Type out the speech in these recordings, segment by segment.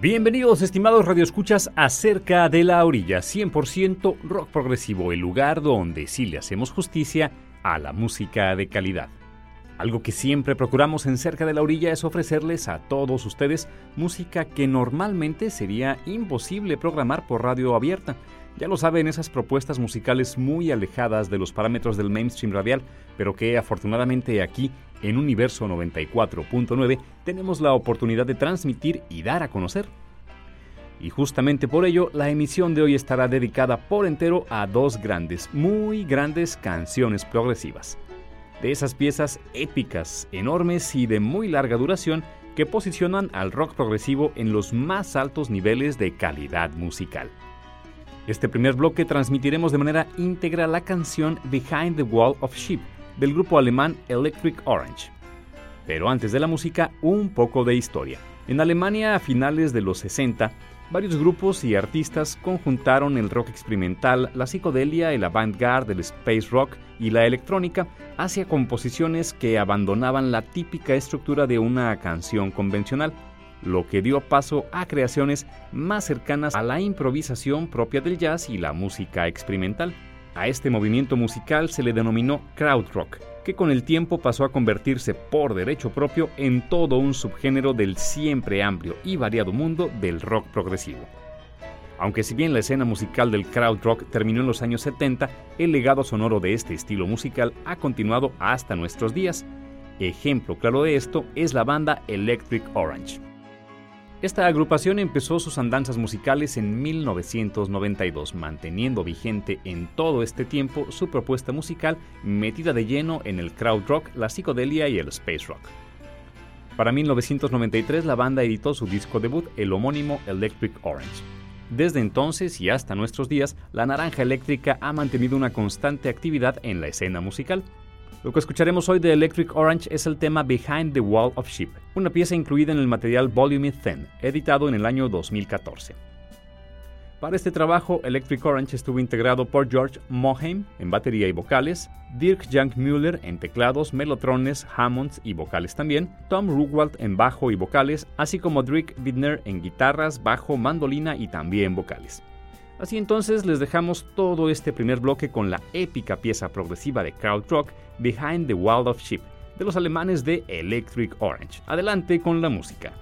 Bienvenidos estimados radioescuchas a Cerca de la Orilla, 100% rock progresivo, el lugar donde sí le hacemos justicia a la música de calidad. Algo que siempre procuramos en Cerca de la Orilla es ofrecerles a todos ustedes música que normalmente sería imposible programar por radio abierta. Ya lo saben, esas propuestas musicales muy alejadas de los parámetros del mainstream radial, pero que afortunadamente aquí en Universo 94.9 tenemos la oportunidad de transmitir y dar a conocer. Y justamente por ello, la emisión de hoy estará dedicada por entero a dos grandes, muy grandes canciones progresivas. De esas piezas épicas, enormes y de muy larga duración que posicionan al rock progresivo en los más altos niveles de calidad musical. Este primer bloque transmitiremos de manera íntegra la canción Behind the Wall of Sheep, del grupo alemán Electric Orange. Pero antes de la música, un poco de historia. En Alemania, a finales de los 60, varios grupos y artistas conjuntaron el rock experimental, la psicodelia, el avant-garde, el space rock y la electrónica hacia composiciones que abandonaban la típica estructura de una canción convencional, lo que dio paso a creaciones más cercanas a la improvisación propia del jazz y la música experimental. A este movimiento musical se le denominó krautrock, que con el tiempo pasó a convertirse por derecho propio en todo un subgénero del siempre amplio y variado mundo del rock progresivo. Aunque si bien la escena musical del krautrock terminó en los años 70, el legado sonoro de este estilo musical ha continuado hasta nuestros días. Ejemplo claro de esto es la banda Electric Orange. Esta agrupación empezó sus andanzas musicales en 1992, manteniendo vigente en todo este tiempo su propuesta musical metida de lleno en el crowd rock, la psicodelia y el space rock. Para 1993 la banda editó su disco debut, el homónimo Electric Orange. Desde entonces y hasta nuestros días, la naranja eléctrica ha mantenido una constante actividad en la escena musical, lo que escucharemos hoy de Electric Orange es el tema Behind the Wall of Sheep, una pieza incluida en el material Volume 10, editado en el año 2014. Para este trabajo, Electric Orange estuvo integrado por George Moheim en batería y vocales, Dirk Jank Müller en teclados, melotrones, Hammonds y vocales también, Tom Rugwald en bajo y vocales, así como Drick Widner en guitarras, bajo, mandolina y también vocales. Así entonces les dejamos todo este primer bloque con la épica pieza progresiva de krautrock Behind the Wall of Sheep de los alemanes de Electric Orange. Adelante con la música.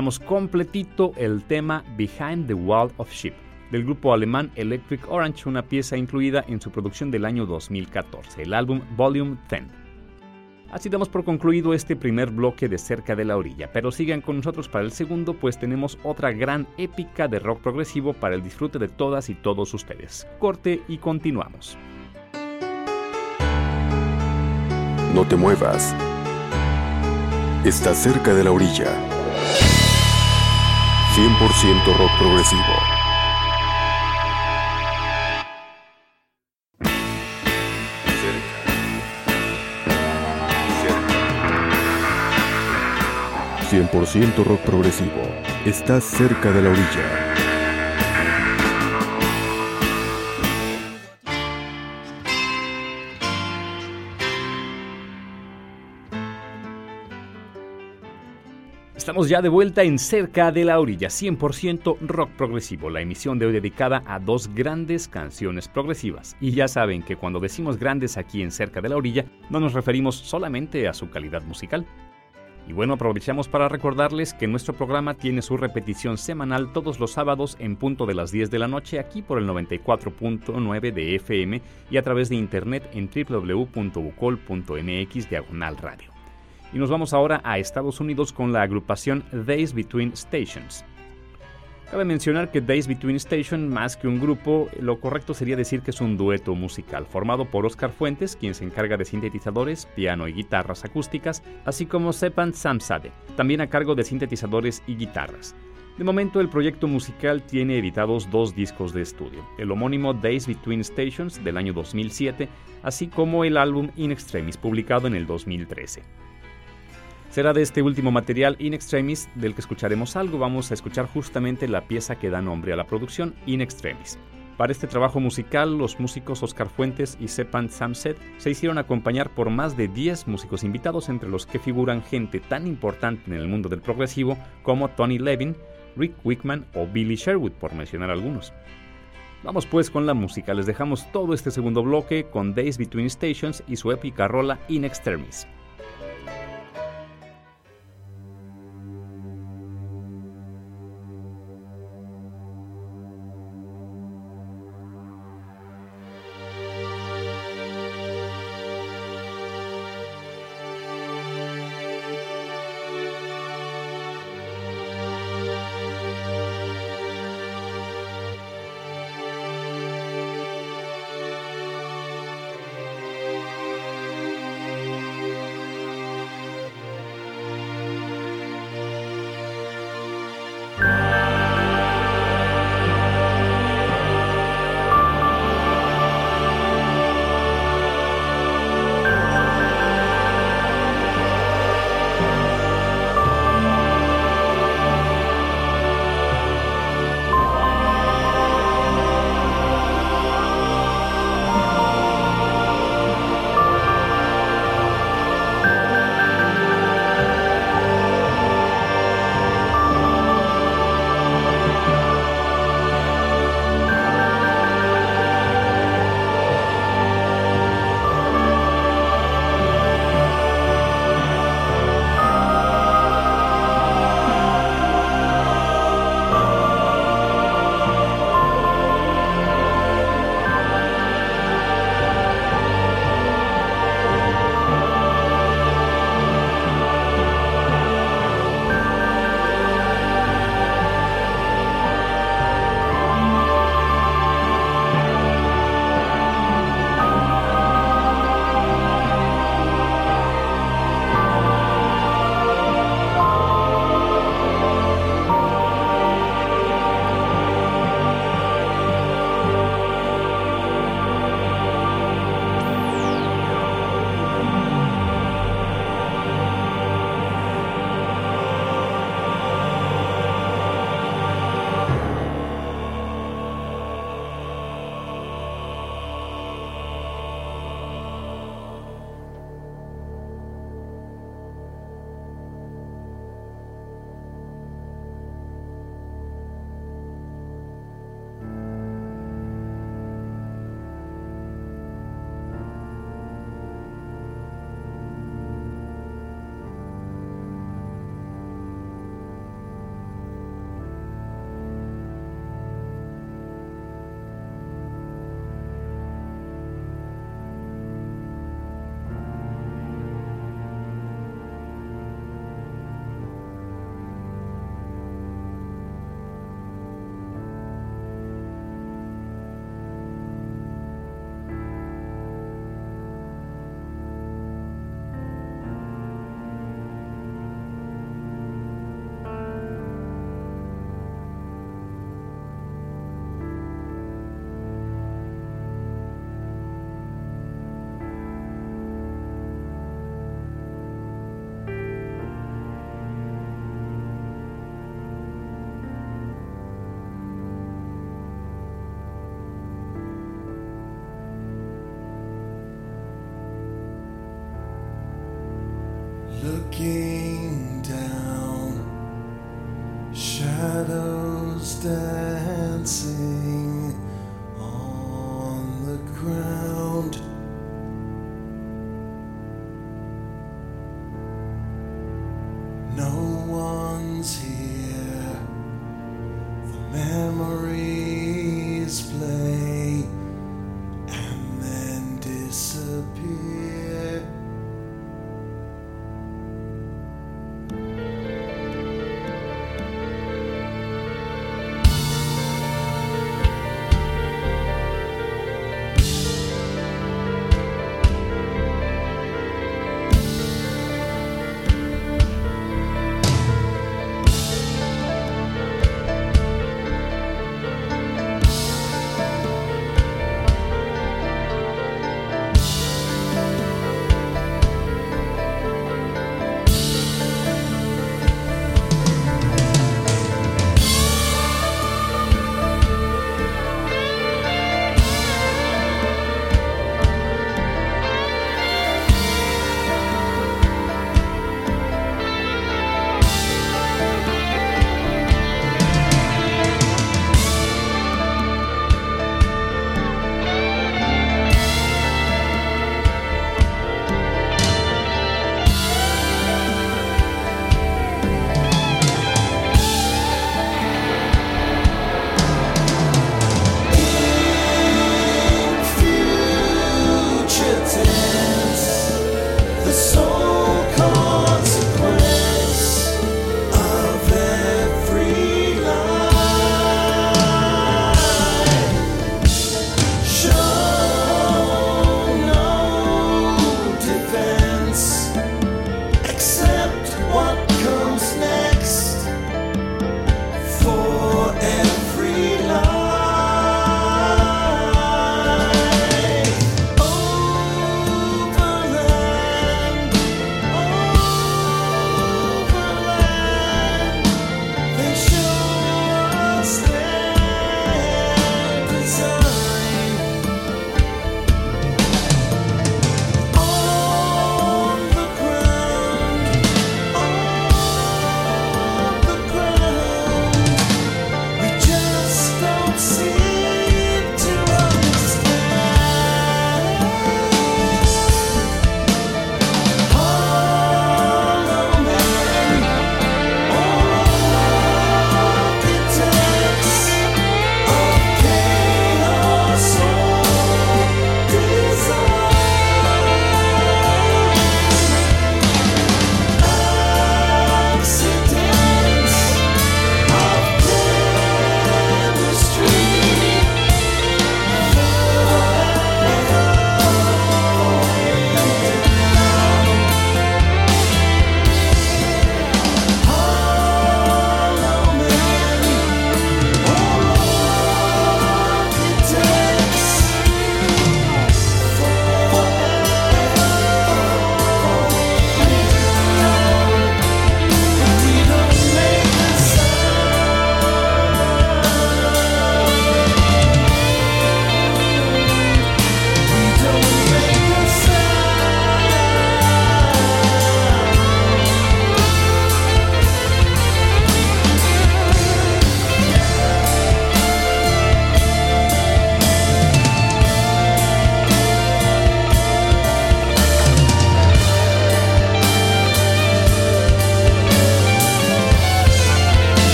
Escuchamos completito el tema Behind the Wall of Sheep del grupo alemán Electric Orange, una pieza incluida en su producción del año 2014, el álbum Volume 10. Así damos por concluido este primer bloque de Cerca de la Orilla, pero sigan con nosotros para el segundo, pues tenemos otra gran épica de rock progresivo para el disfrute de todas y todos ustedes. Corte y continuamos. No te muevas. Está cerca de la orilla. 100% rock progresivo. 100% rock progresivo. Estás cerca de la orilla. Estamos ya de vuelta en Cerca de la Orilla, 100% rock progresivo, la emisión de hoy dedicada a dos grandes canciones progresivas. Y ya saben que cuando decimos grandes aquí en Cerca de la Orilla, no nos referimos solamente a su calidad musical, y bueno, aprovechamos para recordarles que nuestro programa tiene su repetición semanal todos los sábados en punto de las 10 de la noche aquí por el 94.9 de FM y a través de internet en www.ucol.mx diagonal radio. Y nos vamos ahora a Estados Unidos con la agrupación Days Between Stations. Cabe mencionar que Days Between Station, más que un grupo, lo correcto sería decir que es un dueto musical, formado por Oscar Fuentes, quien se encarga de sintetizadores, piano y guitarras acústicas, así como Sepan Samsade, también a cargo de sintetizadores y guitarras. De momento el proyecto musical tiene editados dos discos de estudio, el homónimo Days Between Stations del año 2007, así como el álbum In Extremis publicado en el 2013. Será de este último material In Extremis del que escucharemos algo. Vamos a escuchar justamente la pieza que da nombre a la producción, In Extremis. Para este trabajo musical, los músicos Oscar Fuentes y Sepan Samset se hicieron acompañar por más de 10 músicos invitados, entre los que figuran gente tan importante en el mundo del progresivo como Tony Levin, Rick Wickman o Billy Sherwood, por mencionar algunos. Vamos pues con la música, les dejamos todo este segundo bloque con Days Between Stations y su épica rola In Extremis.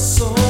soul.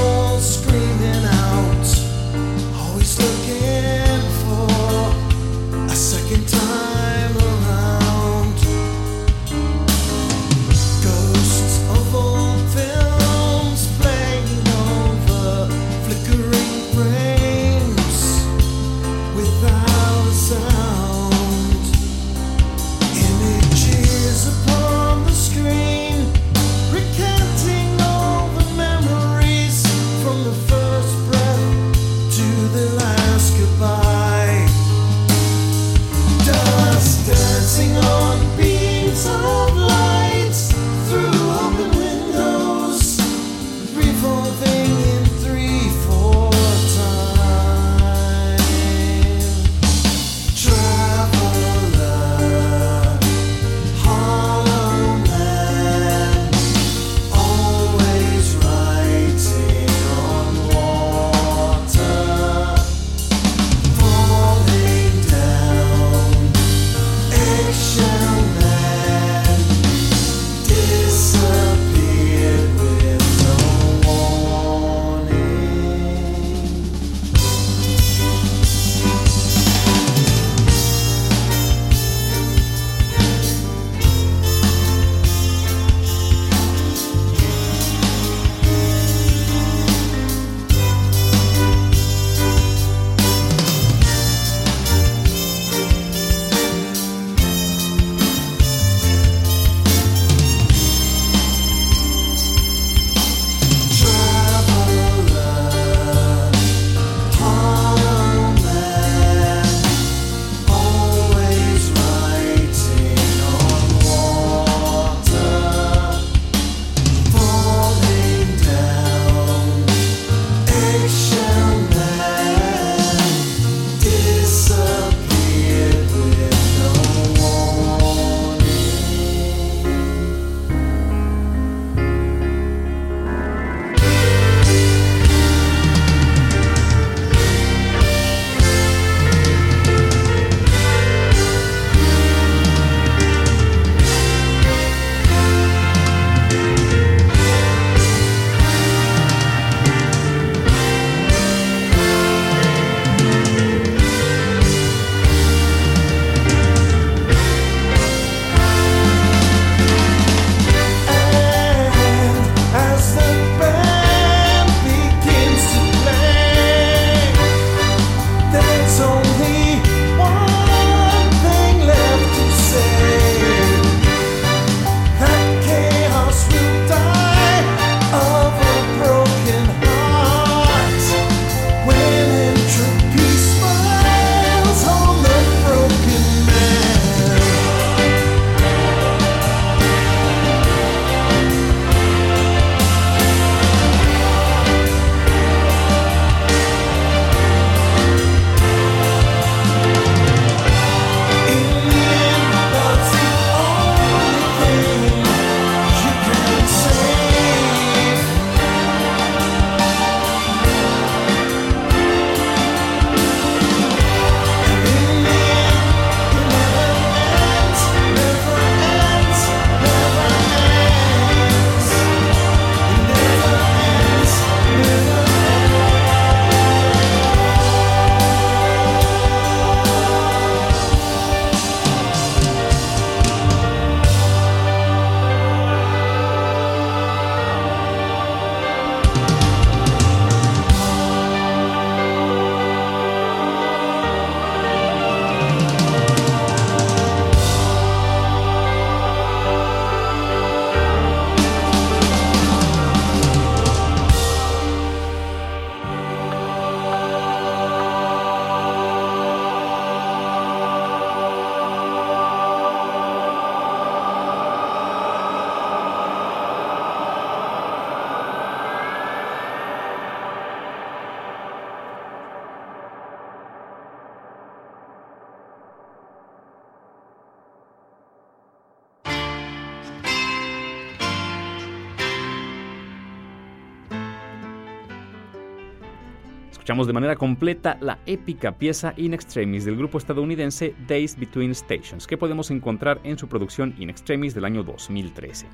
Escuchamos de manera completa la épica pieza In Extremis del grupo estadounidense Days Between Stations, que podemos encontrar en su producción In Extremis del año 2013.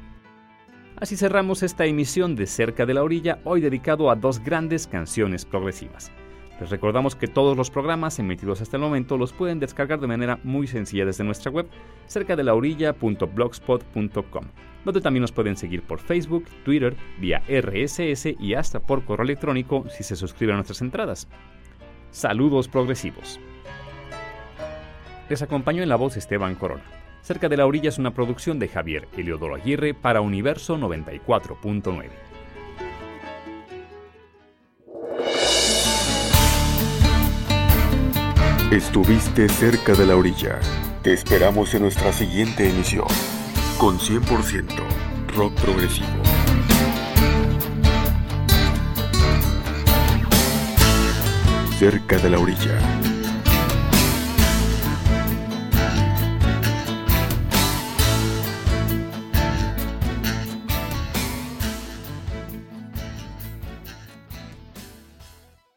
Así cerramos esta emisión de Cerca de la Orilla, hoy dedicado a dos grandes canciones progresivas. Les recordamos que todos los programas emitidos hasta el momento los pueden descargar de manera muy sencilla desde nuestra web, cerca de la orilla.blogspot.com, donde también nos pueden seguir por Facebook, Twitter, vía RSS y hasta por correo electrónico si se suscriben a nuestras entradas. Saludos progresivos. Les acompañó en la voz Esteban Corona. Cerca de la orilla es una producción de Javier Eliodoro Aguirre para Universo 94.9. Estuviste cerca de la orilla. Te esperamos en nuestra siguiente emisión con 100% rock progresivo. Cerca de la orilla.